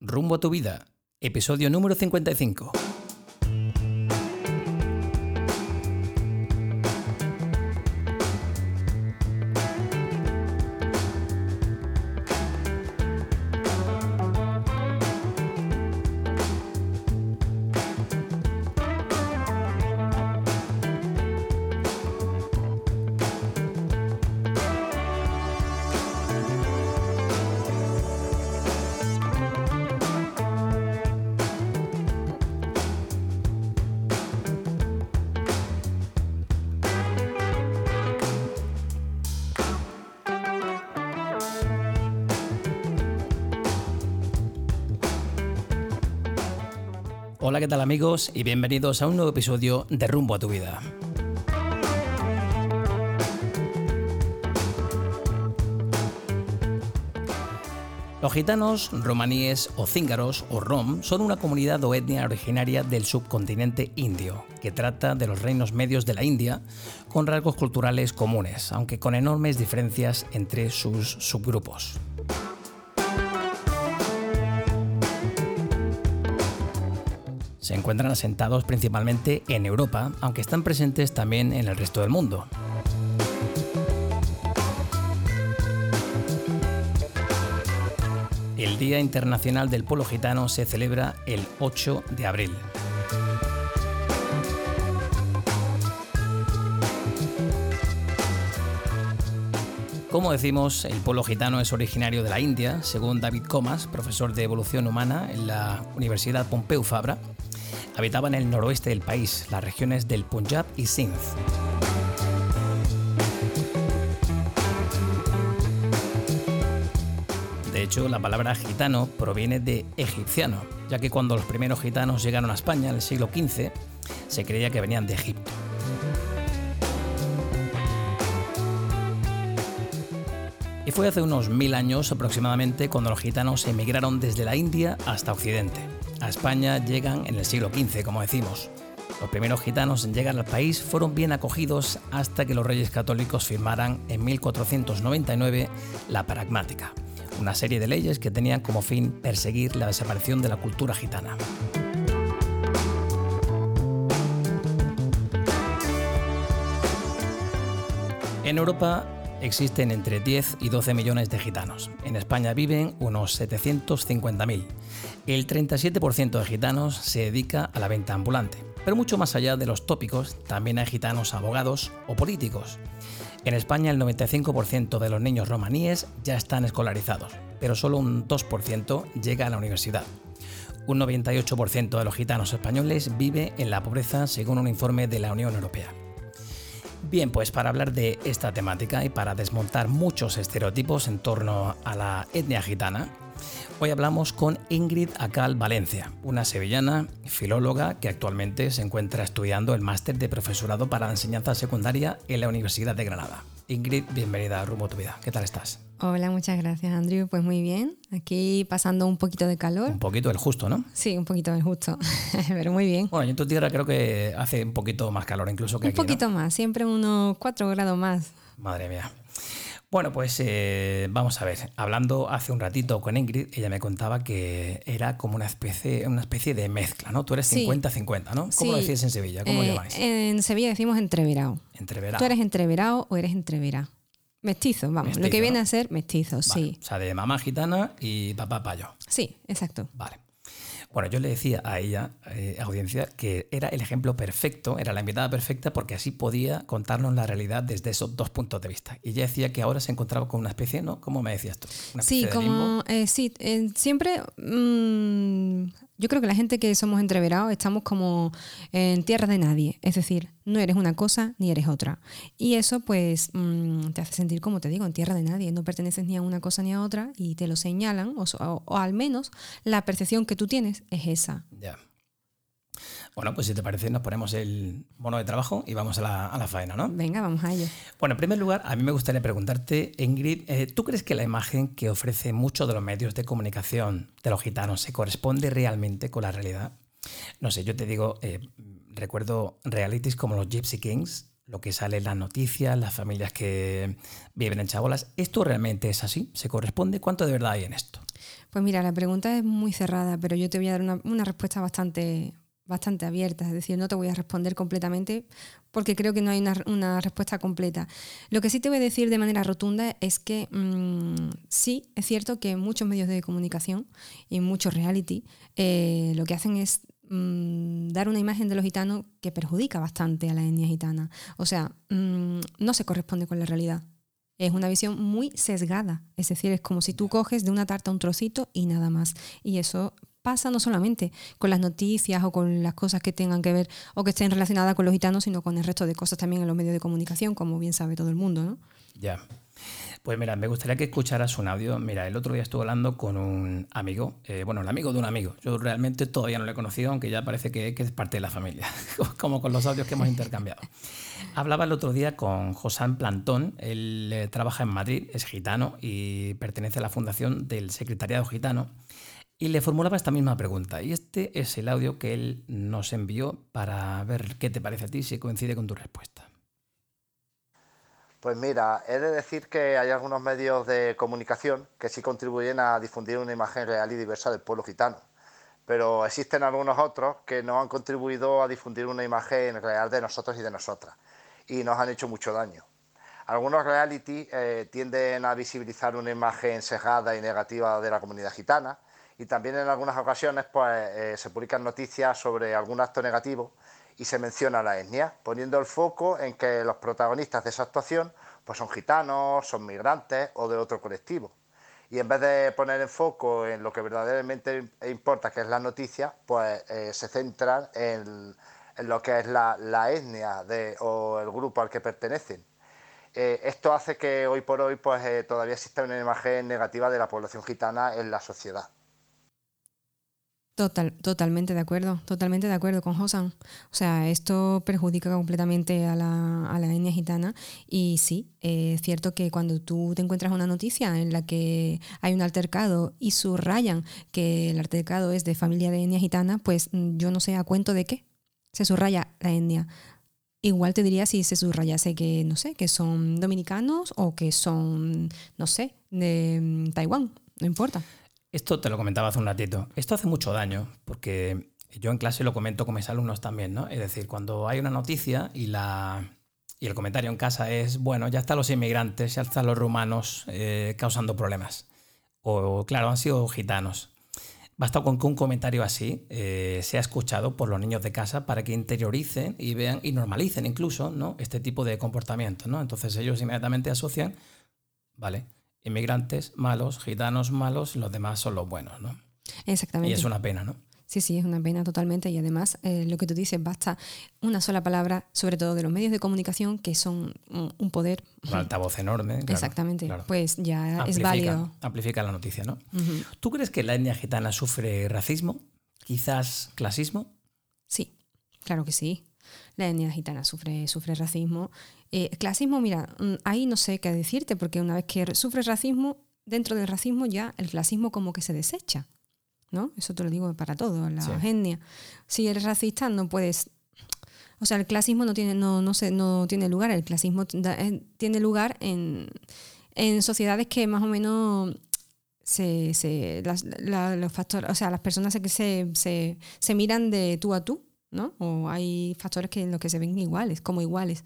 Rumbo a tu vida, episodio número 55. ¿Qué tal amigos? Y bienvenidos a un nuevo episodio de Rumbo a tu vida. Los gitanos, romaníes o cíngaros o rom son una comunidad o etnia originaria del subcontinente indio, que trata de los reinos medios de la India con rasgos culturales comunes, aunque con enormes diferencias entre sus subgrupos. Se encuentran asentados principalmente en Europa, aunque están presentes también en el resto del mundo. El Día Internacional del Pueblo Gitano se celebra el 8 de abril. Como decimos, el pueblo gitano es originario de la India, según David Comas, profesor de evolución humana en la Universidad Pompeu Fabra, habitaba en el noroeste del país, las regiones del Punjab y Sindh. De hecho, la palabra gitano proviene de egipciano, ya que cuando los primeros gitanos llegaron a España en el siglo XV, se creía que venían de Egipto. Y fue hace unos mil años aproximadamente cuando los gitanos emigraron desde la India hasta Occidente. A España llegan en el siglo XV, como decimos. Los primeros gitanos en llegar al país fueron bien acogidos hasta que los reyes católicos firmaran en 1499 la Pragmática, una serie de leyes que tenían como fin perseguir la desaparición de la cultura gitana. En Europa existen entre 10 y 12 millones de gitanos. En España viven unos 750.000. El 37% de gitanos se dedica a la venta ambulante. Pero mucho más allá de los tópicos, también hay gitanos abogados o políticos. En España el 95% de los niños romaníes ya están escolarizados, pero solo un 2% llega a la universidad. Un 98% de los gitanos españoles vive en la pobreza según un informe de la Unión Europea. Bien, pues para hablar de esta temática y para desmontar muchos estereotipos en torno a la etnia gitana, hoy hablamos con Ingrid Acal Valencia, una sevillana filóloga que actualmente se encuentra estudiando el máster de profesorado para la enseñanza secundaria en la Universidad de Granada. Ingrid, bienvenida a Rumbo tu Vida. ¿Qué tal estás? Hola, muchas gracias, Andrew. Pues muy bien. Aquí pasando un poquito de calor. Un poquito del justo, ¿no? Sí, un poquito del justo. Pero muy bien. Bueno, en tu tierra creo que hace un poquito más calor incluso que un aquí. Un poquito más, siempre unos 4 grados más. Madre mía. Bueno, pues eh, vamos a ver. Hablando hace un ratito con Ingrid, ella me contaba que era como una especie, una especie de mezcla, ¿no? Tú eres 50-50, ¿no? ¿Cómo lo decís en Sevilla? ¿Cómo eh, lo llamáis? En Sevilla decimos entreverado. Entreverado. ¿Tú eres entreverado o eres entrevera? Mestizo, vamos. Mestizo, lo que viene ¿no? a ser mestizo, Vale, sí. O sea, de mamá gitana y papá payo. Sí, exacto. Vale. Bueno, yo le decía a ella, eh, audiencia, que era el ejemplo perfecto, era la invitada perfecta porque así podía contarnos la realidad desde esos dos puntos de vista. Y ella decía que ahora se encontraba con una especie, ¿no? ¿Cómo me decías tú? Una especie Sí, de como limbo. eh, sí, eh, siempre mm, yo creo que la gente que somos entreverados estamos como en tierra de nadie, es decir, no eres una cosa ni eres otra. Y eso pues mm, te hace sentir como te digo, en tierra de nadie, no perteneces ni a una cosa ni a otra y te lo señalan o, o- o al menos la percepción que tú tienes es esa. Ya. Bueno, pues si te parece, nos ponemos el mono de trabajo y vamos a la, a la faena, ¿no? Venga, vamos a ello. Bueno, en primer lugar, a mí me gustaría preguntarte, Ingrid, eh, ¿tú crees que la imagen que ofrece muchos de los medios de comunicación de los gitanos se corresponde realmente con la realidad? No sé, yo te digo, eh, recuerdo realities como los Gypsy Kings, lo que sale en las noticias, las familias que viven en chabolas. ¿Esto realmente es así? ¿Se corresponde? ¿Cuánto de verdad hay en esto? Pues mira, la pregunta es muy cerrada, pero yo te voy a dar una, una respuesta bastante, bastante abierta, es decir, no te voy a responder completamente porque creo que no hay una, respuesta completa. Lo que sí te voy a decir de manera rotunda es que mm, sí, es cierto que muchos medios de comunicación y muchos reality eh, lo que hacen es mm, dar una imagen de los gitanos que perjudica bastante a la etnia gitana. O sea, mm, no se corresponde con la realidad. Es una visión muy sesgada, es decir, es como si tú coges de una tarta un trocito y nada más. Y eso pasa no solamente con las noticias o con las cosas que tengan que ver o que estén relacionadas con los gitanos, sino con el resto de cosas también en los medios de comunicación, como bien sabe todo el mundo, ¿no? Ya. Pues mira, me gustaría que escucharas un audio. Mira, el otro día estuve hablando con un amigo, eh, bueno, el amigo de un amigo. Yo realmente todavía no lo he conocido, aunque ya parece que, es parte de la familia, como con los audios que hemos intercambiado. Hablaba el otro día con Josán Plantón, él eh, trabaja en Madrid, es gitano y pertenece a la fundación del Secretariado Gitano y le formulaba esta misma pregunta. Y este es el audio que él nos envió para ver qué te parece a ti, si coincide con tu respuesta. Pues mira, he de decir que hay algunos medios de comunicación que sí contribuyen a difundir una imagen real y diversa del pueblo gitano, pero existen algunos otros que no han contribuido a difundir una imagen real de nosotros y de nosotras, y nos han hecho mucho daño. Algunos reality eh, tienden a visibilizar una imagen sesgada y negativa de la comunidad gitana, y también en algunas ocasiones pues, eh, se publican noticias sobre algún acto negativo y se menciona la etnia, poniendo el foco en que los protagonistas de esa actuación pues, son gitanos, son migrantes o de otro colectivo. Y en vez de poner el foco en lo que verdaderamente importa, que es la noticia, pues eh, se centran en, lo que es la, etnia de, o el grupo al que pertenecen. Eh, esto hace que hoy por hoy pues, todavía exista una imagen negativa de la población gitana en la sociedad. Total, totalmente de acuerdo, totalmente de acuerdo con Josan. O sea, esto perjudica completamente a la, a la etnia gitana y sí, es cierto que cuando tú te encuentras una noticia en la que hay un altercado y subrayan que el altercado es de familia de etnia gitana, pues mm, yo no sé a cuento de qué se subraya la etnia. Igual te diría si se subrayase que, no sé, que son dominicanos o que son, no sé, de mm, Taiwán, no importa. Esto te lo comentaba hace un ratito. Esto hace mucho daño porque yo en clase lo comento con mis alumnos también, ¿no? Es decir, cuando hay una noticia y la y el comentario en casa es, bueno, ya están los inmigrantes, ya están los rumanos eh, causando problemas. O, claro, han sido gitanos. Basta con que un comentario así eh, sea escuchado por los niños de casa para que interioricen y vean y normalicen incluso ¿no? este tipo de comportamiento. ¿no? Entonces ellos inmediatamente asocian, vale, inmigrantes malos, gitanos malos, los demás son los buenos, ¿no? Exactamente. Y es una pena, ¿no? Sí, sí, es una pena totalmente. Y además, eh, lo que tú dices, basta una sola palabra, sobre todo de los medios de comunicación, que son un poder. Un altavoz enorme. Exactamente. Pues ya es válido. Amplifica la noticia, ¿no? ¿Tú crees que la etnia gitana sufre racismo? ¿Quizás clasismo? Sí, claro que sí. La etnia gitana sufre, sufre racismo eh, clasismo, mira, mm, ahí no sé qué decirte, porque una vez que sufres racismo, dentro del racismo ya el clasismo como que se desecha. ¿no? Eso te lo digo para todo, la etnia. Si eres racista, no puedes. O sea, el clasismo no tiene, no, no, sé, no tiene lugar. El clasismo eh, tiene lugar en, en sociedades que más o menos se, se los factores, o sea, las personas que se, se, se, miran de tú a tú, ¿no? O hay factores que en los que se ven iguales, como iguales.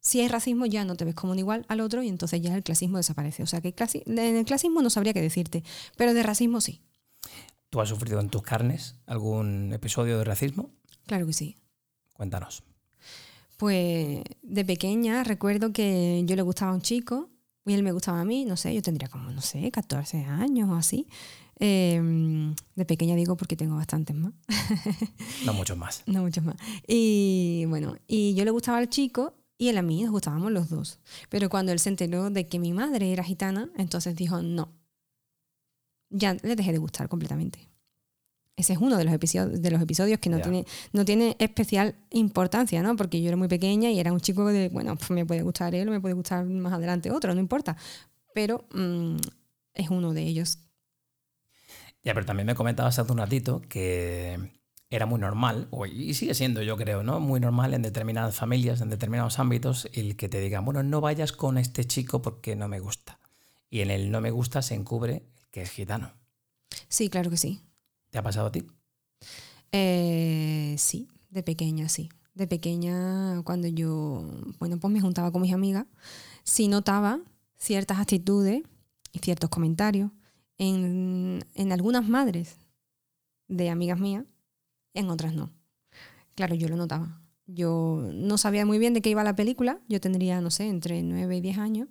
Si hay racismo ya no te ves como un igual al otro y entonces ya el clasismo desaparece. O sea que en el clasismo no sabría qué decirte, pero de racismo sí. ¿Tú has sufrido en tus carnes algún episodio de racismo? Claro que sí. Cuéntanos. Pues de pequeña recuerdo que yo le gustaba a un chico y él me gustaba a mí, no sé, yo tendría como, no sé, 14 años o así. Em, de pequeña digo porque tengo bastantes más. no muchos más. No muchos más. Y bueno, y yo le gustaba al chico y él a mí nos gustábamos los dos. Pero cuando él se enteró de que mi madre era gitana, entonces dijo no. Ya le dejé de gustar completamente. Ese es uno de los episodios, de los episodios que no, tiene, no tiene especial importancia, ¿no? Porque yo era muy pequeña y era un chico de, bueno, pues me puede gustar él me puede gustar más adelante otro, no importa. Pero mm, es uno de ellos. Ya, pero también me comentabas hace un ratito que era muy normal, y sigue siendo yo creo, ¿no? Muy normal en determinadas familias, en determinados ámbitos, el que te digan, bueno, no vayas con este chico porque no me gusta. Y en el no me gusta se encubre que es gitano. Sí, claro que sí. ¿Te ha pasado a ti? Eh, sí, de pequeña, sí. De pequeña, cuando yo, bueno, pues me juntaba con mis amigas, sí notaba ciertas actitudes y ciertos comentarios en, en algunas madres de amigas mías, en otras no. Claro, yo lo notaba. Yo no sabía muy bien de qué iba la película, yo tendría, no sé, entre 9 y 10 años,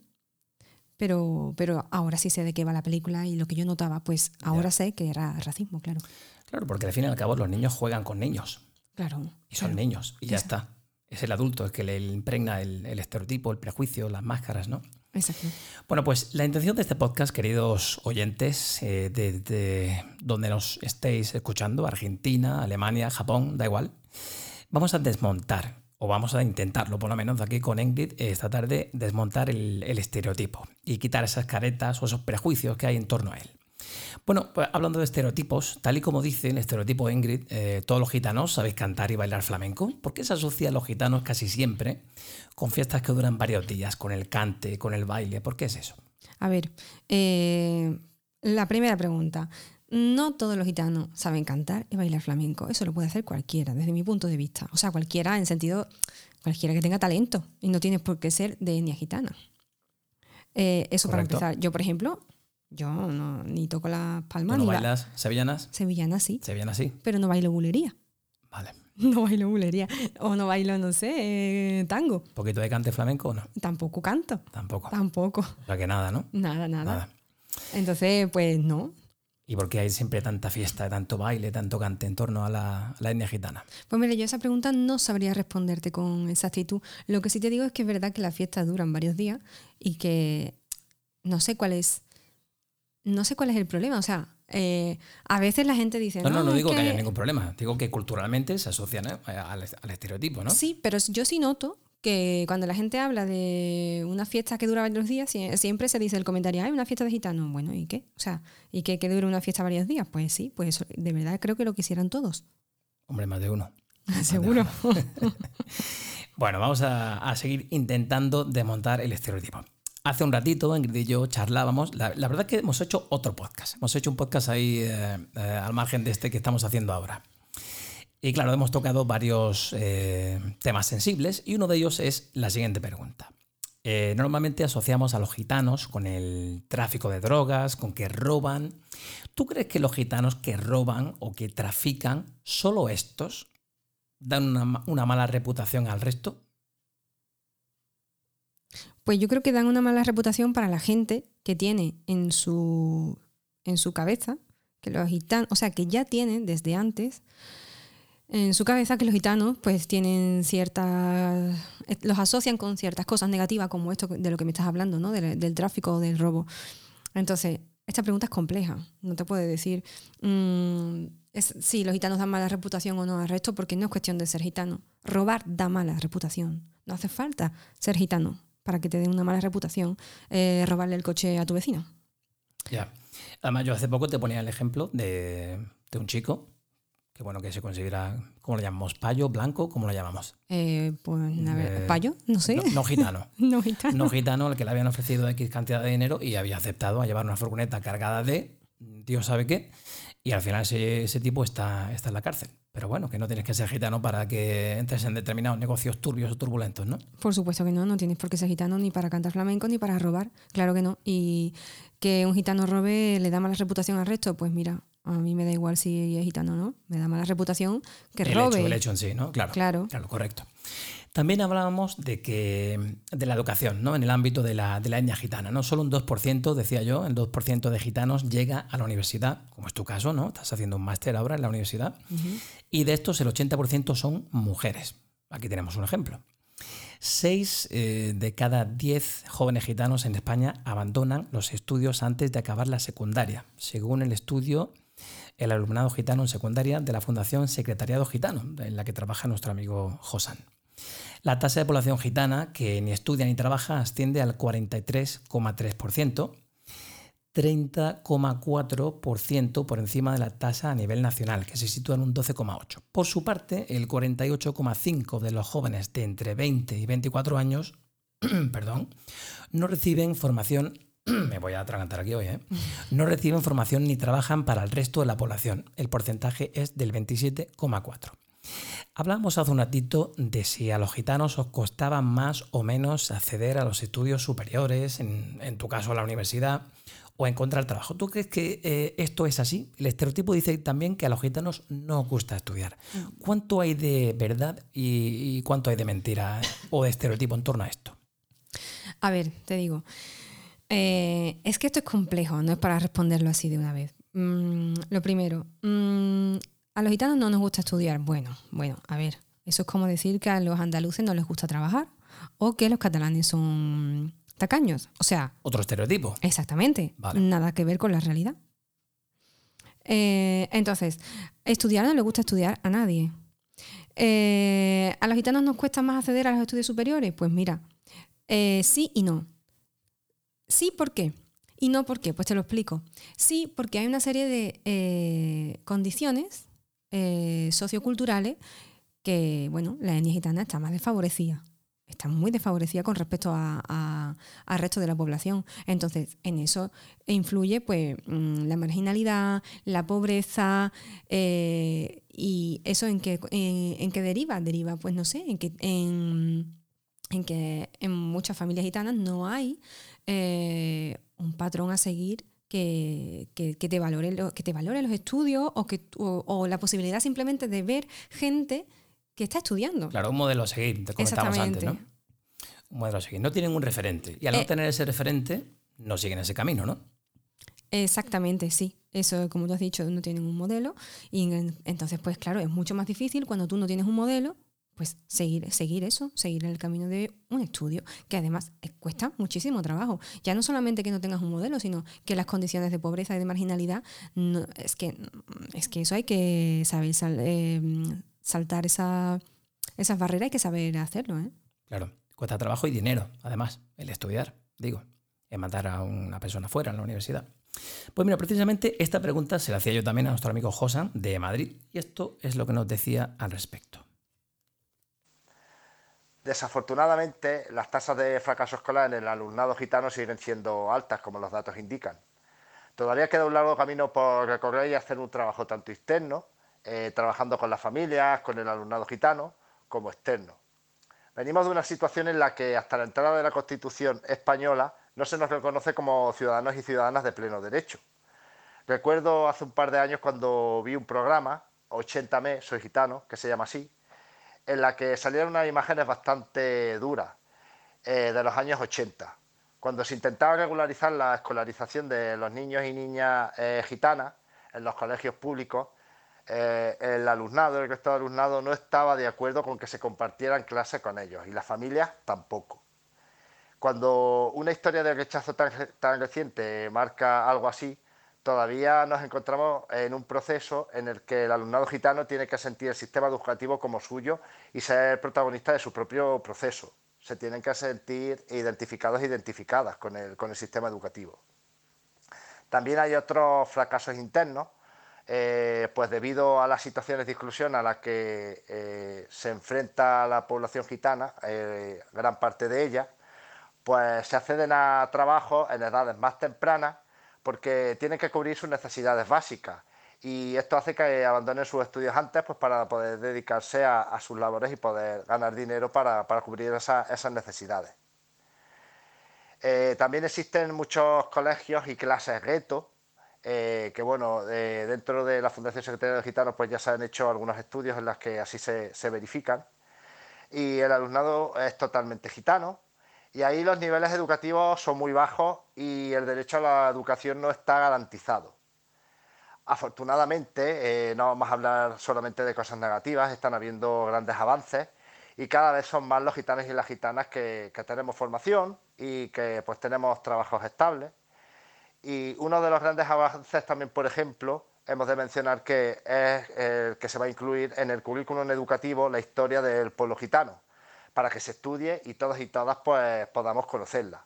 pero, pero ahora sí sé de qué va la película y lo que yo notaba, pues ahora sé que era racismo, claro. Claro, porque al fin y al cabo los niños juegan con niños. Claro. Y son niños, y ya está. Es el adulto el que le impregna el, estereotipo, el prejuicio, las máscaras, ¿no? Bueno, pues la intención de este podcast, queridos oyentes, eh, de, donde nos estéis escuchando, Argentina, Alemania, Japón, da igual, vamos a desmontar, o vamos a intentarlo por lo menos aquí con Ingrid esta tarde, desmontar el estereotipo y quitar esas caretas o esos prejuicios que hay en torno a él. Bueno, pues hablando de estereotipos, tal y como dice el estereotipo Ingrid, eh, todos los gitanos sabéis cantar y bailar flamenco. ¿Por qué se asocia a los gitanos casi siempre con fiestas que duran varios días, con el cante, con el baile? ¿Por qué es eso? A ver, eh, la primera pregunta. No todos los gitanos saben cantar y bailar flamenco. Eso lo puede hacer cualquiera, desde mi punto de vista. O sea, cualquiera en sentido, cualquiera que tenga talento. Y no tienes por qué ser de etnia gitana. Eh, eso para empezar. Yo, por ejemplo, yo no, ni toco las palmas. ¿No bailas sevillanas? Sevillanas sí. Sevillanas sí. Pero no bailo bulería. Vale. No bailo bulería. O no bailo, no sé, eh, tango. ¿Un poquito de cante flamenco o no? Tampoco canto. Tampoco. Tampoco. O sea que nada, ¿no? Nada, nada. nada. Entonces, pues no. ¿Y por qué hay siempre tanta fiesta, tanto baile, tanto cante en torno a la, la etnia gitana? Pues mire, yo esa pregunta no sabría responderte con exactitud. Lo que sí te digo es que es verdad que las fiestas duran varios días y que no sé cuál es no sé cuál es el problema. O sea, eh, a veces la gente dice. No, no, no, digo que... haya ningún problema. Digo que culturalmente se asocian ¿eh? al, estereotipo, ¿no? Sí, pero yo sí noto que cuando la gente habla de una fiesta que dura varios días, siempre se dice el comentario, hay una fiesta de gitanos. Bueno, ¿y qué? O sea, ¿y qué que dure una fiesta varios días? Pues sí, pues eso, de verdad creo que lo quisieran todos. Hombre, más de uno. Seguro. bueno, vamos a seguir intentando desmontar el estereotipo. Hace un ratito, Ingrid y yo charlábamos. La, verdad es que hemos hecho otro podcast. Hemos hecho un podcast ahí eh, eh, al margen de este que estamos haciendo ahora. Y claro, hemos tocado varios eh, temas sensibles y uno de ellos es la siguiente pregunta. normalmente asociamos a los gitanos con el tráfico de drogas, con que roban. ¿Tú crees que los gitanos que roban o que trafican, solo estos, dan una mala reputación al resto? Pues yo creo que dan una mala reputación para la gente que tiene en su, en su cabeza, que los gitanos, o sea, que ya tienen desde antes en su cabeza que los gitanos pues tienen ciertas, eh, los asocian con ciertas cosas negativas como esto de lo que me estás hablando, ¿no? Del, tráfico o del robo. Entonces, esta pregunta es compleja, no te puede decir mm, si los gitanos dan mala reputación o no al resto, porque no es cuestión de ser gitano. Robar da mala reputación, no hace falta ser gitano para que te den una mala reputación, eh, robarle el coche a tu vecino. Ya. Además, yo hace poco te ponía el ejemplo de, un chico que bueno, que se considera, ¿cómo lo llamamos? ¿Payo? ¿Blanco? ¿Cómo lo llamamos? Eh, pues, a ver, ¿payo? No sé. No, gitano. no gitano. No gitano, al que le habían ofrecido X cantidad de dinero y había aceptado a llevar una furgoneta cargada de Dios sabe qué, y al final ese, ese tipo está, está en la cárcel. Pero bueno, que no tienes que ser gitano para que entres en determinados negocios turbios o turbulentos, ¿no? Por supuesto que no, no tienes por qué ser gitano ni para cantar flamenco ni para robar, claro que no. Y que un gitano robe le da mala reputación al resto, pues mira, a mí me da igual si es gitano o no, me da mala reputación que robe. Hecho, el hecho en sí, ¿no? Claro, claro. Claro, correcto. También hablábamos de, que, de la educación, ¿no? En el ámbito de la, de la etnia gitana, ¿no? Solo un 2%, decía yo, el 2% de gitanos llega a la universidad, como es tu caso, ¿no? Estás haciendo un máster ahora en la universidad. Y de estos, el 80% son mujeres. Aquí tenemos un ejemplo. Seis eh, de cada diez jóvenes gitanos en España abandonan los estudios antes de acabar la secundaria, según el estudio El alumnado gitano en secundaria de la Fundación Secretariado Gitano, en la que trabaja nuestro amigo Josan. La tasa de población gitana que ni estudia ni trabaja asciende al 43,3%. 30,4% por encima de la tasa a nivel nacional, que se sitúa en un 12,8%. Por su parte, el 48,5% de los jóvenes de entre 20 y 24 años perdón, no reciben formación me voy a atragantar aquí hoy, ¿eh? no reciben formación ni trabajan para el resto de la población. El porcentaje es del 27,4. Hablamos hace un ratito de si a los gitanos os costaba más o menos acceder a los estudios superiores, en, tu caso a la universidad, o encontrar trabajo. ¿Tú crees que eh, esto es así? El estereotipo dice también que a los gitanos no os gusta estudiar. ¿Cuánto hay de verdad y, cuánto hay de mentira o de estereotipo en torno a esto? A ver, te digo, eh, es que esto es complejo, no es para responderlo así de una vez. Mm, lo primero, mm, a los gitanos no nos gusta estudiar. Bueno, bueno, a ver, eso es como decir que a los andaluces no les gusta trabajar o que los catalanes son tacaños. O sea... Otro estereotipo. Exactamente. Nada que ver con la realidad. Eh, entonces, estudiar no le gusta estudiar a nadie. Eh, ¿A los gitanos nos cuesta más acceder a los estudios superiores? Pues mira, eh, sí y no. Sí, ¿por qué? Y no, ¿por qué? Pues te lo explico. Sí, porque hay una serie de condiciones eh, socioculturales que, bueno, la etnia gitana está más desfavorecida. Está muy desfavorecida con respecto al resto de la población. Entonces, en eso influye pues, mm, la marginalidad, la pobreza, eh, y eso en qué en, deriva. Deriva, pues no sé, en que en, que en muchas familias gitanas no hay eh, un patrón a seguir que, te, valore que te valore los estudios o, que, o, la posibilidad simplemente de ver gente que está estudiando. Claro, un modelo a seguir, te comentábamos antes, ¿no? Un modelo a seguir. No tienen un referente. Y al no eh, tener ese referente, no siguen ese camino, ¿no? Exactamente, sí. Eso, como tú has dicho, no tienen un modelo. Y entonces, pues claro, es mucho más difícil cuando tú no tienes un modelo pues seguir, seguir eso, seguir el camino de un estudio, que además eh, cuesta muchísimo trabajo. Ya no solamente que no tengas un modelo, sino que las condiciones de pobreza y de marginalidad, es, que, es que eso hay que saber em, saltar esa, esas barreras, hay que saber hacerlo. ¿eh? Claro, cuesta trabajo y dinero, además, el estudiar, digo, el mandar a una persona fuera en la universidad. Pues mira, precisamente esta pregunta se la hacía yo también a nuestro amigo Josan de Madrid, y esto es lo que nos decía al respecto. Desafortunadamente, las tasas de fracaso escolar en el alumnado gitano siguen siendo altas, como los datos indican. Todavía queda un largo camino por recorrer y hacer un trabajo tanto interno, eh, trabajando con las familias, con el alumnado gitano, como externo. Venimos de una situación en la que hasta la entrada de la Constitución española no se nos reconoce como ciudadanos y ciudadanas de pleno derecho. Recuerdo hace un par de años cuando vi un programa, 80 soy gitano, que se llama así, en la que salieron unas imágenes bastante duras eh, de los años 80, cuando se intentaba regularizar la escolarización de los niños y niñas eh, gitanas en los colegios públicos. Eh, el alumnado, el resto del alumnado no estaba de acuerdo con que se compartieran clases con ellos y las familias tampoco. Cuando una historia de rechazo tan reciente marca algo así, todavía nos encontramos en un proceso en el que el alumnado gitano tiene que sentir el sistema educativo como suyo y ser protagonista de su propio proceso. Se tienen que sentir identificados e identificadas con el, sistema educativo. También hay otros fracasos internos, eh, pues debido a las situaciones de exclusión a las que eh, se enfrenta la población gitana, eh, gran parte de ella, pues se acceden a trabajos en edades más tempranas porque tienen que cubrir sus necesidades básicas y esto hace que abandonen sus estudios antes pues, para poder dedicarse a, sus labores y poder ganar dinero para, cubrir esas necesidades. Eh, también existen muchos colegios y clases gueto, eh, que bueno, dentro de la Fundación Secretaría de Gitanos pues ya se han hecho algunos estudios en los que así se, se verifican. Y el alumnado es totalmente gitano, y ahí los niveles educativos son muy bajos y el derecho a la educación no está garantizado. Afortunadamente, eh, no vamos a hablar solamente de cosas negativas, están habiendo grandes avances y cada vez son más los gitanos y las gitanas que, tenemos formación y que pues tenemos trabajos estables. Y uno de los grandes avances también, por ejemplo, hemos de mencionar que es el que se va a incluir en el currículum educativo la historia del pueblo gitano para que se estudie y todos y todas pues, podamos conocerla.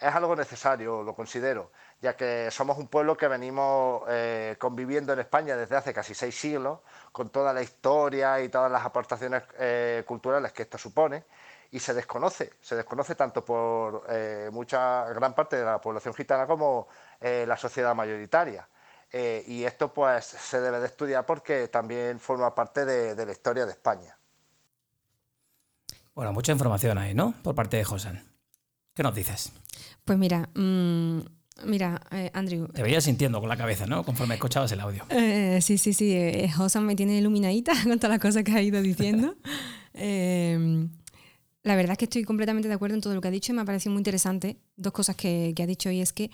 Es algo necesario, lo considero, ya que somos un pueblo que venimos eh, conviviendo en España desde hace casi seis siglos, con toda la historia y todas las aportaciones eh, culturales que esto supone, y se desconoce, se desconoce tanto por eh, mucha gran parte de la población gitana como la sociedad mayoritaria. y esto pues se debe de estudiar porque también forma parte de, la historia de España. Bueno, mucha información ahí, ¿no? Por parte de José. ¿Qué nos dices? Pues mira, mm, Mira, eh, Andrew. Te veías sintiendo con la cabeza, ¿no? Conforme escuchabas el audio. Eh, sí, sí, sí. Eh, me tiene iluminadita con todas las cosas que ha ido diciendo. Em, la verdad es que estoy completamente de acuerdo en todo lo que ha dicho y me ha parecido muy interesante dos cosas que, ha dicho y es que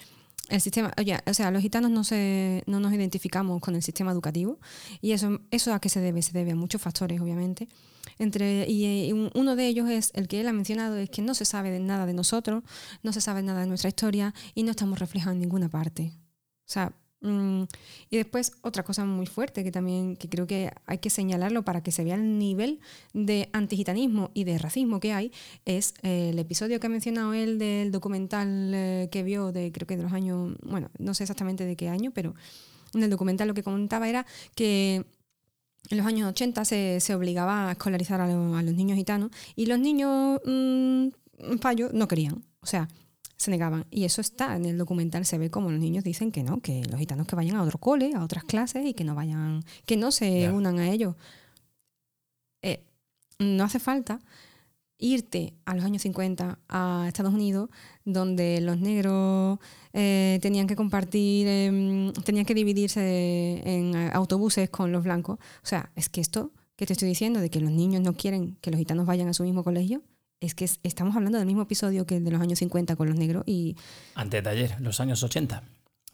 el sistema, oye, o sea, los gitanos no, se, no nos identificamos con el sistema educativo y eso, eso a qué se debe, se debe a muchos factores, obviamente. Entre, y, uno de ellos es el que él ha mencionado, es que no se sabe de nada de nosotros, no se sabe nada de nuestra historia y no estamos reflejados en ninguna parte. O sea, y después otra cosa muy fuerte que también que creo que hay que señalarlo para que se vea el nivel de antigitanismo y de racismo que hay es eh, el episodio que ha mencionado él del documental eh, que vio de creo que de los años, bueno, no sé exactamente de qué año, pero en el documental lo que contaba era que en los años 80 se, se obligaba a escolarizar a, los niños gitanos y los niños mmm, no querían, o sea, se negaban. Y eso está en el documental, se ve como los niños dicen que no, que los gitanos que vayan a otro cole, a otras clases y que no vayan, que no se unan a ellos. Eh, no hace falta irte a los años 50 a Estados Unidos, donde los negros eh, tenían que compartir, em, tenían que dividirse en autobuses con los blancos. O sea, es que esto que te estoy diciendo, de que los niños no quieren que los gitanos vayan a su mismo colegio, es que estamos hablando del mismo episodio que el de los años 50 con los negros y... Antes de ayer, los años 80.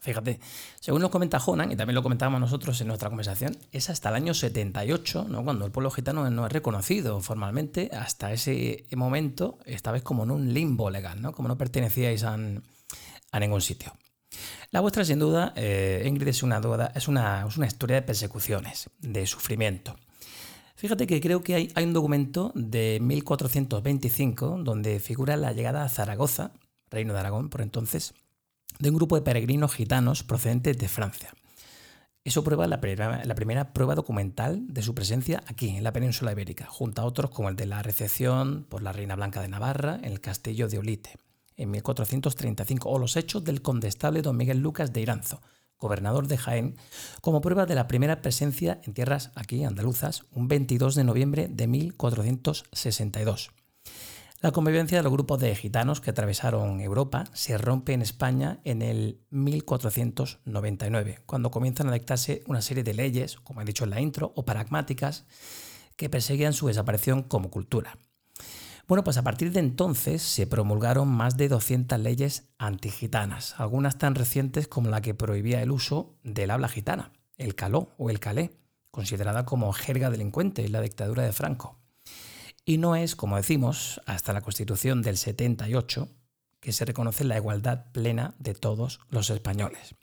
Fíjate, según lo comenta Jonan, y también lo comentábamos nosotros en nuestra conversación, es hasta el año 78, ¿no? cuando el pueblo gitano no es reconocido formalmente, hasta ese momento estabais como en un limbo legal, ¿no? como no pertenecíais a, ningún sitio. La vuestra, sin duda, eh, Ingrid, es una, duda, es, una, es una historia de persecuciones, de sufrimiento. Fíjate que creo que hay, un documento de 1425 donde figura la llegada a Zaragoza, reino de Aragón por entonces, de un grupo de peregrinos gitanos procedentes de Francia. Eso prueba la primera, la primera, prueba documental de su presencia aquí, en la península ibérica, junto a otros como el de la recepción por la Reina Blanca de Navarra en el castillo de Olite, en 1435, o los hechos del condestable don Miguel Lucas de Iranzo, gobernador de Jaén, como prueba de la primera presencia en tierras aquí andaluzas, un 22 de noviembre de 1462. La convivencia de los grupos de gitanos que atravesaron Europa se rompe en España en el 1499, cuando comienzan a dictarse una serie de leyes, como he dicho en la intro, o pragmáticas, que perseguían su desaparición como cultura. Bueno, pues a partir de entonces se promulgaron más de 200 leyes antigitanas, algunas tan recientes como la que prohibía el uso del habla gitana, el caló o el calé, considerada como jerga delincuente en la dictadura de Franco. Y no es, como decimos, hasta la Constitución del 78 que se reconoce la igualdad plena de todos los españoles.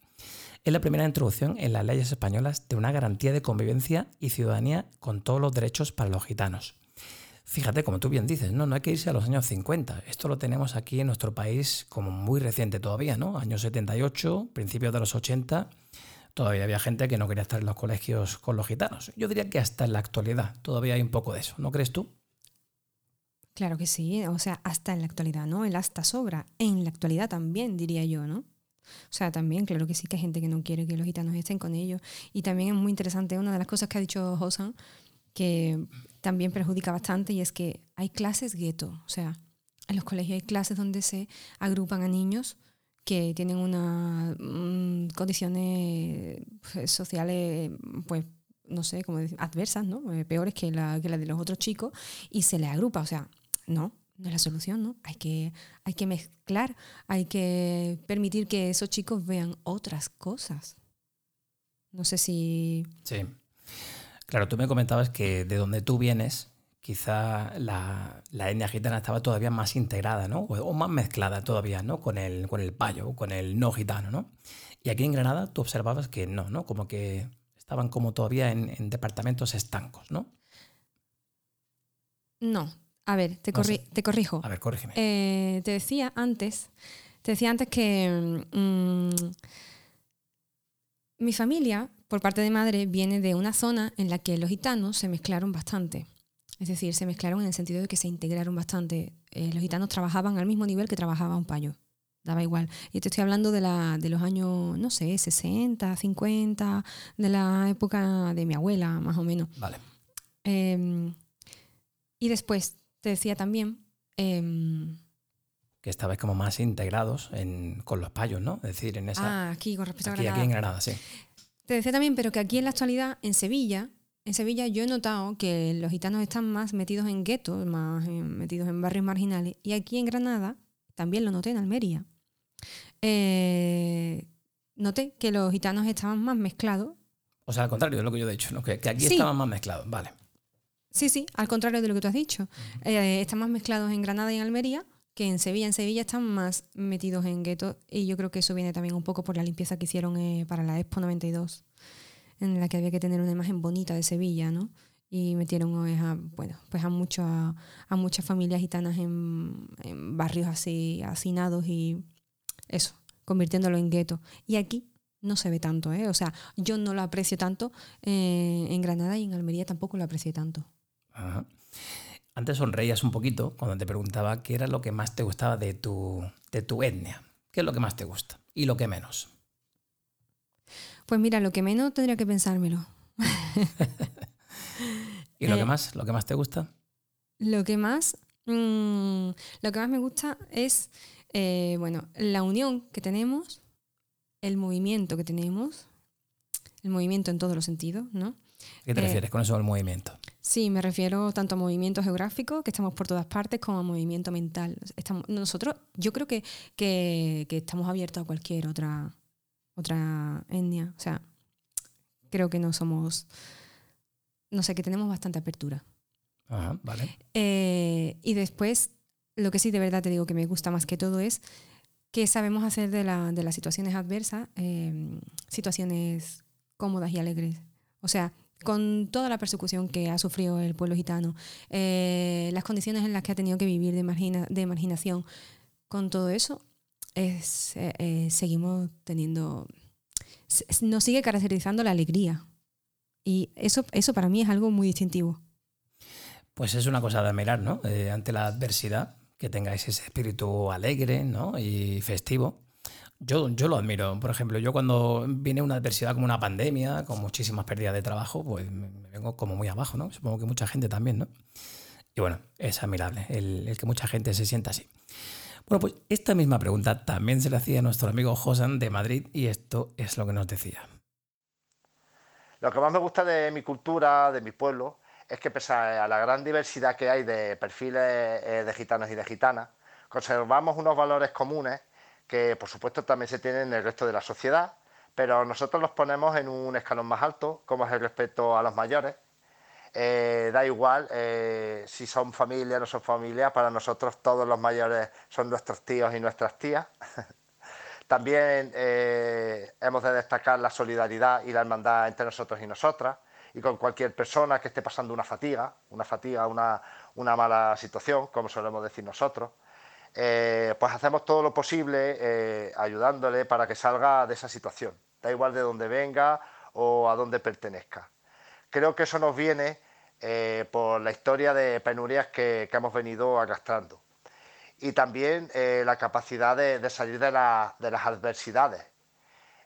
Es la primera introducción en las leyes españolas de una garantía de convivencia y ciudadanía con todos los derechos para los gitanos. Fíjate, como tú bien dices, no, no hay que irse a los años 50. Esto lo tenemos aquí en nuestro país como muy reciente todavía, ¿no? Años 78, principios de los 80, todavía había gente que no quería estar en los colegios con los gitanos. Yo diría que hasta en la actualidad todavía hay un poco de eso, ¿no crees tú? Claro que sí, o sea, hasta en la actualidad, ¿no? El hasta sobra. En la actualidad también, diría yo, ¿no? O sea, también, claro que sí que hay gente que no quiere que los gitanos estén con ellos. Y también es muy interesante, una de las cosas que ha dicho Josan, que también perjudica bastante, y es que hay clases gueto. O sea, en los colegios hay clases donde se agrupan a niños que tienen unas mm, condiciones pues, sociales, pues, no sé, como decir, adversas, ¿no? Eh, peores que la, que la de los otros chicos, y se les agrupa. O sea, no, no es la solución, ¿no? Hay que, hay que mezclar, hay que permitir que esos chicos vean otras cosas. No sé si... Sí. Claro, tú me comentabas que de donde tú vienes, quizá la, la etnia gitana estaba todavía más integrada, ¿no? O, más mezclada todavía, ¿no? Con el, con el payo, con el no gitano, ¿no? Y aquí en Granada tú observabas que no, ¿no? Como que estaban como todavía en, en departamentos estancos, ¿no? No, a ver, te, te corrijo. A ver, corrígeme. Eh, te decía antes, te decía antes que mm, mi familia, por parte de madre, viene de una zona en la que los gitanos se mezclaron bastante. Es decir, se mezclaron en el sentido de que se integraron bastante. Eh, los gitanos trabajaban al mismo nivel que trabajaba un payo. Daba igual. Y te estoy hablando de, la, de los años, no sé, 60, 50, de la época de mi abuela, más o menos. Vale. Em, y después, te decía también... Em, que estabais como más integrados en, con los payos, ¿no? Es decir, en esa... Ah, aquí, con respecto aquí, a Aquí en Granada, sí. Te decía también, pero que aquí en la actualidad, en Sevilla, en Sevilla yo he notado que los gitanos están más metidos en guetos, más eh, metidos en barrios marginales. Y aquí en Granada, también lo noté en Almería, eh, noté que los gitanos estaban más mezclados. O sea, al contrario de lo que yo he dicho, ¿no? que, aquí estaban más mezclados, vale. Sí, sí, al contrario de lo que tú has dicho. Eh, están más mezclados en Granada y en Almería que en Sevilla. En Sevilla están más metidos en guetos y yo creo que eso viene también un poco por la limpieza que hicieron para la Expo 92 en la que había que tener una imagen bonita de Sevilla, ¿no? Y metieron a, bueno, pues a, mucho, a, muchas familias gitanas en, barrios así hacinados y eso, convirtiéndolo en gueto. Y aquí no se ve tanto, ¿eh? O sea, yo no lo aprecio tanto eh, en Granada y en Almería tampoco lo aprecié tanto. Antes sonreías un poquito cuando te preguntaba qué era lo que más te gustaba de tu, de tu etnia. ¿Qué es lo que más te gusta? Y lo que menos. Pues mira, lo que menos tendría que pensármelo. ¿Y lo que eh, más? ¿Lo que más te gusta? Lo que más. Mm, lo que más me gusta es eh, bueno, la unión que tenemos, el movimiento que tenemos, el movimiento en todos los sentidos, ¿no? ¿Qué te eh, refieres con eso del movimiento? Sí, me refiero tanto a movimiento geográfico, que estamos por todas partes, como a movimiento mental. Estamos, nosotros, yo creo que, que, que estamos abiertos a cualquier otra otra etnia. O sea, creo que no somos, no sé, que tenemos bastante apertura. Ajá, vale. Eh, y después, lo que sí de verdad te digo que me gusta más que todo es que sabemos hacer de, las situaciones adversas eh, situaciones cómodas y alegres. O sea, con toda la persecución que ha sufrido el pueblo gitano, eh, las condiciones en las que ha tenido que vivir de, margina, de marginación, con todo eso, es, eh, eh, seguimos teniendo, nos sigue caracterizando la alegría. Y eso, eso para mí es algo muy distintivo. Pues es una cosa de admirar, ¿no? Ante la adversidad, que tengáis ese espíritu alegre ¿no? y festivo. Yo, yo lo admiro. Por ejemplo, yo cuando viene una adversidad como una pandemia, con muchísimas pérdidas de trabajo, pues me vengo como muy abajo, ¿no? Supongo que mucha gente también, ¿no? Y bueno, es admirable el que mucha gente se sienta así. Bueno, pues esta misma pregunta también se le hacía a nuestro amigo Josan de Madrid y esto es lo que nos decía. Lo que más me gusta de mi cultura, de mi pueblo, es que pese a la gran diversidad que hay de perfiles eh, de gitanos y de gitanas, conservamos unos valores comunes que por supuesto también se tienen en el resto de la sociedad, pero nosotros los ponemos en un escalón más alto, como es el respeto a los mayores, eh, da igual eh, si son familia o no son familia, para nosotros todos los mayores son nuestros tíos y nuestras tías. También eh, hemos de destacar la solidaridad y la hermandad entre nosotros y nosotras y con cualquier persona que esté pasando una fatiga, una fatiga, una, una mala situación, como solemos decir nosotros. Pues hacemos todo lo posible ayudándole para que salga de esa situación, da igual de dónde venga o a dónde pertenezca. Creo que eso nos viene eh, por la historia de penurias que, hemos venido arrastrando. Y también eh, la capacidad de, salir de, las adversidades.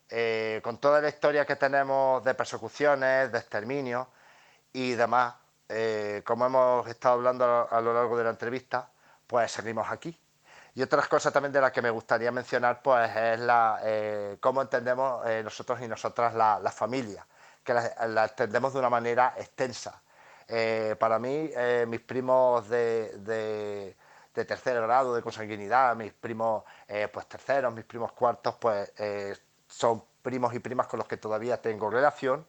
Eh, con toda la historia que tenemos de persecuciones, de exterminio y demás, como hemos estado hablando a, lo largo de la entrevista, pues seguimos aquí. Y otras cosas también de las que me gustaría mencionar, pues es la, cómo entendemos nosotros y nosotras la, la familia que la, entendemos de una manera extensa. Eh, para mí, eh, mis primos de, tercer grado de consanguinidad, mis primos eh, pues terceros, mis primos cuartos, pues son primos y primas con los que todavía tengo relación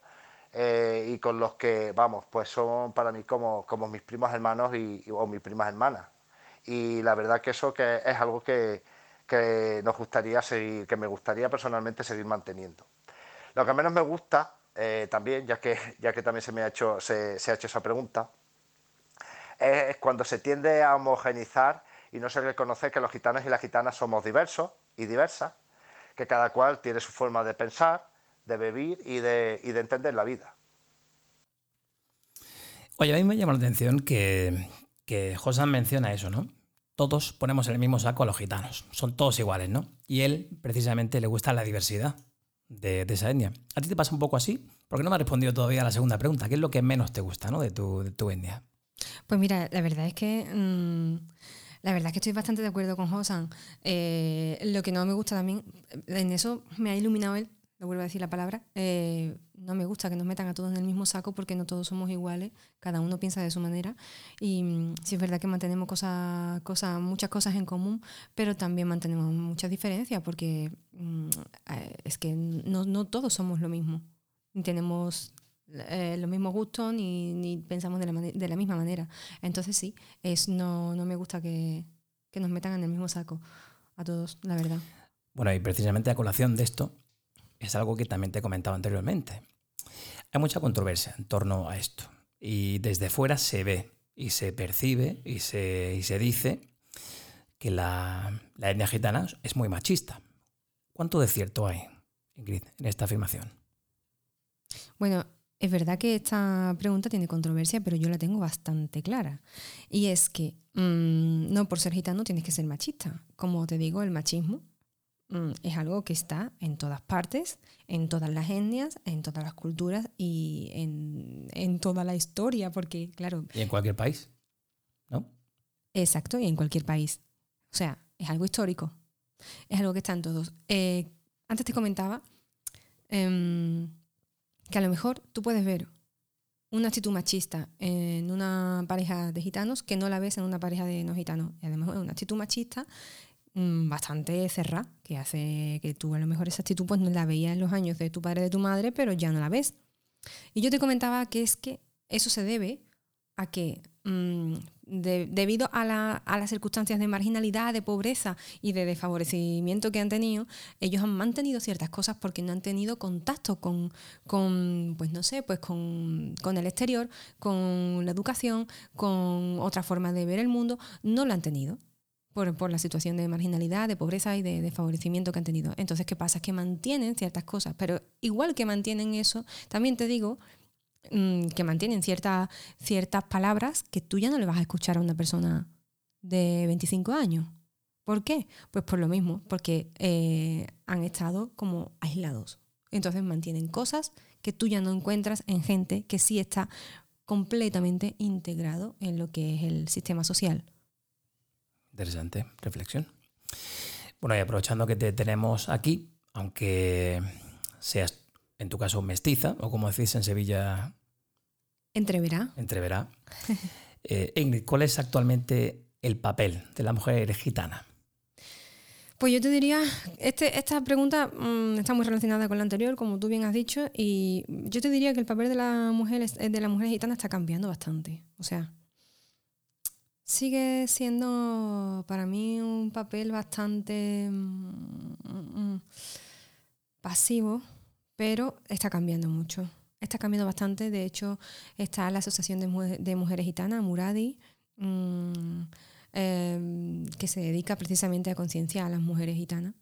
y con los que, vamos, pues son para mí como, como mis primos hermanos y, o mis primas hermanas. Y la verdad que eso que es algo que, que nos gustaría seguir, que me gustaría personalmente seguir manteniendo. Lo que menos me gusta eh, también, ya que, ya que también se me ha hecho, se, ha hecho esa pregunta, es cuando se tiende a homogenizar y no se reconoce que los gitanos y las gitanas somos diversos, y diversas, que cada cual tiene su forma de pensar, de vivir y de, y de entender la vida. Oye, a mí me llama la atención que, que Josan menciona eso, ¿no? Todos ponemos en el mismo saco a los gitanos, son todos iguales, ¿no? Y él precisamente le gusta la diversidad de, esa etnia. ¿A ti te pasa un poco así? Porque no me ha respondido todavía a la segunda pregunta. ¿Qué es lo que menos te gusta ¿no? de, tu, de tu etnia? Pues mira, la verdad es que... Mm, la verdad es que estoy bastante de acuerdo con Josan. Eh, lo que no me gusta también, en eso me ha iluminado él, vuelvo a decir la palabra, eh, no me gusta que nos metan a todos en el mismo saco porque no todos somos iguales, cada uno piensa de su manera y mm, sí es verdad que mantenemos cosas, muchas cosas en común, pero también mantenemos muchas diferencias porque mm, eh, es que no, todos somos lo mismo, ni tenemos eh, los mismos gustos ni, ni pensamos de la, de la, misma manera. Entonces sí, es, no, no me gusta que, que nos metan en el mismo saco a todos, la verdad. Bueno, y precisamente a colación de esto, es algo que también te he comentado anteriormente. Hay mucha controversia en torno a esto y desde fuera se ve y se percibe y se, se dice que la, la, etnia gitana es muy machista. ¿Cuánto de cierto hay, Ingrid, en esta afirmación? Bueno, es verdad que esta pregunta tiene controversia, pero yo la tengo bastante clara. Y es que mmm, no por ser gitano tienes que ser machista. Como te digo, el machismo Mm, es algo que está en todas partes, en todas las etnias, en todas las culturas y en, toda la historia, porque claro... Y en cualquier país, ¿no? Exacto, y en cualquier país. O sea, es algo histórico, es algo que está en todos. Eh, antes te comentaba em, que a lo mejor tú puedes ver una actitud machista en una pareja de gitanos que no la ves en una pareja de no gitanos. Y además es una actitud machista Mm, bastante cerrada, que hace que tú a lo mejor esa actitud pues no la veías en los años de tu padre de tu madre, pero ya no la ves. Y yo te comentaba que es que eso se debe a que mm, debido a, las circunstancias de marginalidad, de pobreza y de desfavorecimiento que han tenido, ellos han mantenido ciertas cosas porque no han tenido contacto con, pues no sé, pues con, el exterior, con la educación, con otra forma de ver el mundo, no lo han tenido por, la situación de marginalidad, de pobreza y de desfavorecimiento que han tenido. Entonces, ¿qué pasa? Es que mantienen ciertas cosas, pero igual que mantienen eso, también te digo mm, que mantienen ciertas ciertas palabras que tú ya no le vas a escuchar a una persona de 25 años. ¿Por qué? Pues por lo mismo, porque eh, han estado como aislados. Entonces mantienen cosas que tú ya no encuentras en gente que sí está completamente integrado en lo que es el sistema social. Interesante reflexión. Bueno, y aprovechando que te tenemos aquí, aunque seas en tu caso mestiza, o como decís en Sevilla. Entreverá. Entreverá. eh, Ingrid, ¿cuál es actualmente el papel de la mujer gitana? Pues yo te diría, este, esta pregunta mm, está muy relacionada con la anterior, como tú bien has dicho, y yo te diría que el papel de la mujer, de la mujer gitana está cambiando bastante. O sea, sigue siendo para mí un papel bastante mm, mm, pasivo, pero está cambiando mucho. Está cambiando bastante. De hecho, está la Asociación de, Mujeres Gitanas, Muradi, mm, em, que se dedica precisamente a concienciar a las mujeres gitanas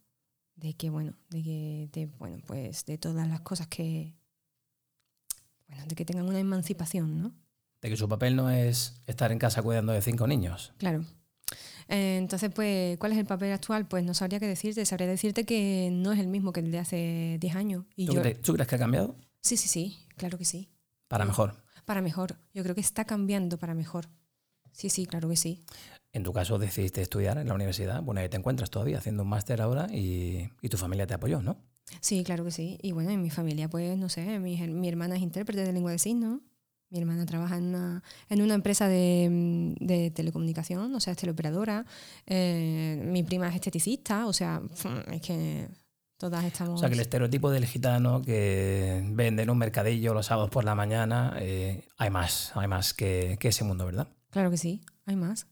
de que, bueno, de que, de, bueno, pues de todas las cosas que, bueno, de que tengan una emancipación, ¿no? De que su papel no es estar en casa cuidando de cinco niños. Claro. Eh, entonces, pues, ¿cuál es el papel actual? Pues no sabría qué decirte. Sabría decirte que no es el mismo que el de hace 10 años. Y ¿Tú, crees, que ha cambiado? Sí, sí, sí, claro que sí. ¿Para mejor? Para mejor. Yo creo que está cambiando para mejor. Sí, sí, claro que sí. En tu caso decidiste estudiar en la universidad. Bueno, ahí te encuentras todavía haciendo un máster ahora y, tu familia te apoyó, ¿no? Sí, claro que sí. Y bueno, en mi familia, pues, no sé, mi, mi hermana es intérprete de lengua de signos. Mi hermana trabaja en una, en una empresa de, de, telecomunicación, o sea, es teleoperadora. Eh, mi prima es esteticista, o sea, es que todas estamos... O sea, que el estereotipo del gitano que vende en un mercadillo los sábados por la mañana, eh, hay más, hay más que, que ese mundo, ¿verdad? Claro que sí, hay más.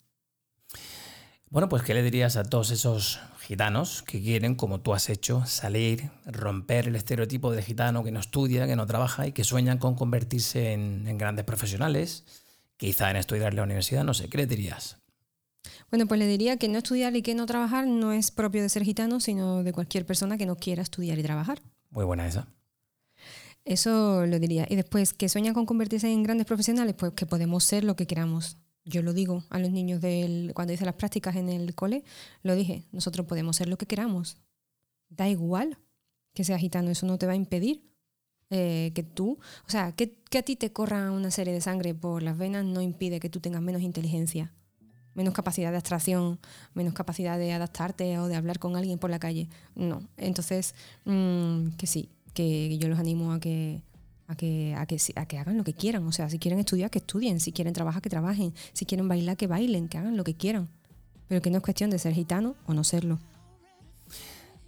Bueno, pues ¿qué le dirías a todos esos gitanos que quieren, como tú has hecho, salir, romper el estereotipo de gitano que no estudia, que no trabaja y que sueñan con convertirse en, grandes profesionales, quizá en estudiar en la universidad? No sé, ¿qué le dirías? Bueno, pues le diría que no estudiar y que no trabajar no es propio de ser gitano, sino de cualquier persona que no quiera estudiar y trabajar. Muy buena esa. Eso lo diría. Y después, que sueñan con convertirse en grandes profesionales, pues que podemos ser lo que queramos. Yo lo digo a los niños del, cuando hice las prácticas en el cole, lo dije, nosotros podemos ser lo que queramos. Da igual que seas gitano, eso no te va a impedir eh, que tú, o sea, que, que a ti te corra una serie de sangre por las venas no impide que tú tengas menos inteligencia menos capacidad de abstracción, menos capacidad de adaptarte o de hablar con alguien por la calle. No. Entonces, mm, que sí, que yo los animo a que, a que, a, que, hagan lo que quieran. O sea, si quieren estudiar, que estudien. Si quieren trabajar, que trabajen. Si quieren bailar, que bailen, que hagan lo que quieran. Pero que no es cuestión de ser gitano o no serlo.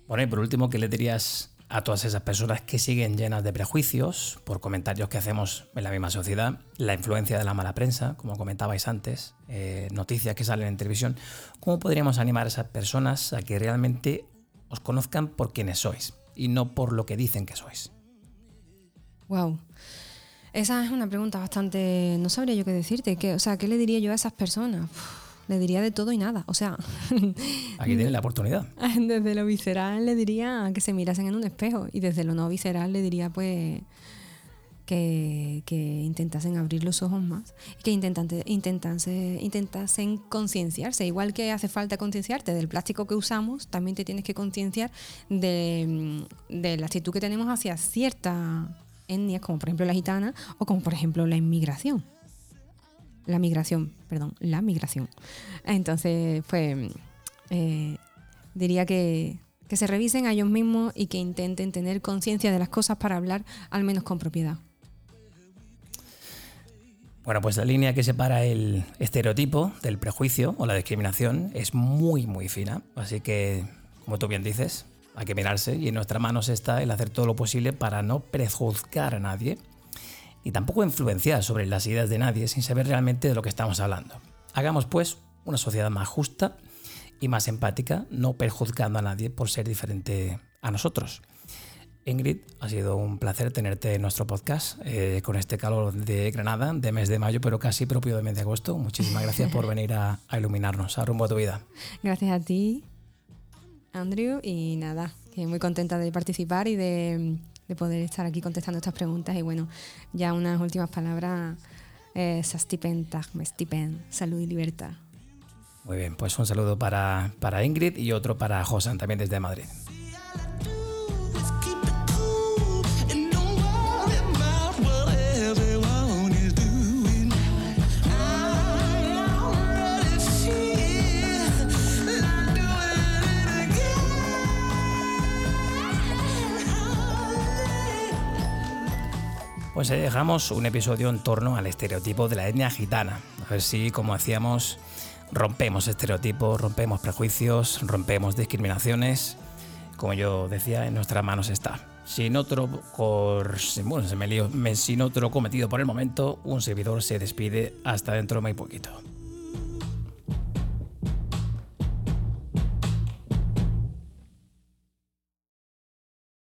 Bueno, y por último, ¿qué le dirías a todas esas personas que siguen llenas de prejuicios por comentarios que hacemos en la misma sociedad, la influencia de la mala prensa, como comentabais antes, eh, noticias que salen en televisión, ¿cómo podríamos animar a esas personas a que realmente os conozcan por quienes sois y no por lo que dicen que sois? Wow. Esa es una pregunta bastante. No sabría yo qué decirte. ¿Qué, o sea, ¿qué le diría yo a esas personas? le diría de todo y nada. O sea. Aquí tienen la oportunidad. Desde lo visceral le diría que se mirasen en un espejo. Y desde lo no visceral le diría, pues. Que, que intentasen abrir los ojos más. Que intentase, intentase, intentasen concienciarse. Igual que hace falta concienciarte del plástico que usamos, también te tienes que concienciar de, de la actitud que tenemos hacia ciertas etnias, como por ejemplo la gitana o como por ejemplo la inmigración la migración, perdón, la migración. Entonces, pues, diría que, que se revisen a ellos mismos y que intenten tener conciencia de las cosas para hablar al menos con propiedad. Bueno, pues la línea que separa el estereotipo del prejuicio o la discriminación es muy, muy fina. Así que, como tú bien dices, hay que mirarse y en nuestras manos está el hacer todo lo posible para no prejuzgar a nadie y tampoco influenciar sobre las ideas de nadie sin saber realmente de lo que estamos hablando. Hagamos pues una sociedad más justa y más empática, no perjuzgando a nadie por ser diferente a nosotros. Ingrid, ha sido un placer tenerte en nuestro podcast eh, con este calor de Granada, de mes de mayo, pero casi propio de mes de agosto. Muchísimas gracias por venir a, iluminarnos, a rumbo a tu vida. Gracias a ti, Andrew, y nada, que muy contenta de participar y de de poder estar aquí contestando estas preguntas. Y bueno, ya unas últimas palabras. Eh, salud y libertad. Muy bien, pues un saludo para, para Ingrid y otro para Josan, también desde Madrid. Pues ahí dejamos un episodio en torno al estereotipo de la etnia gitana. A ver si, como hacíamos, rompemos estereotipos, rompemos prejuicios, rompemos discriminaciones. Como yo decía, en nuestras manos está. Sin otro, bueno, se me lío, sin otro cometido por el momento, un servidor se despide hasta dentro de muy poquito.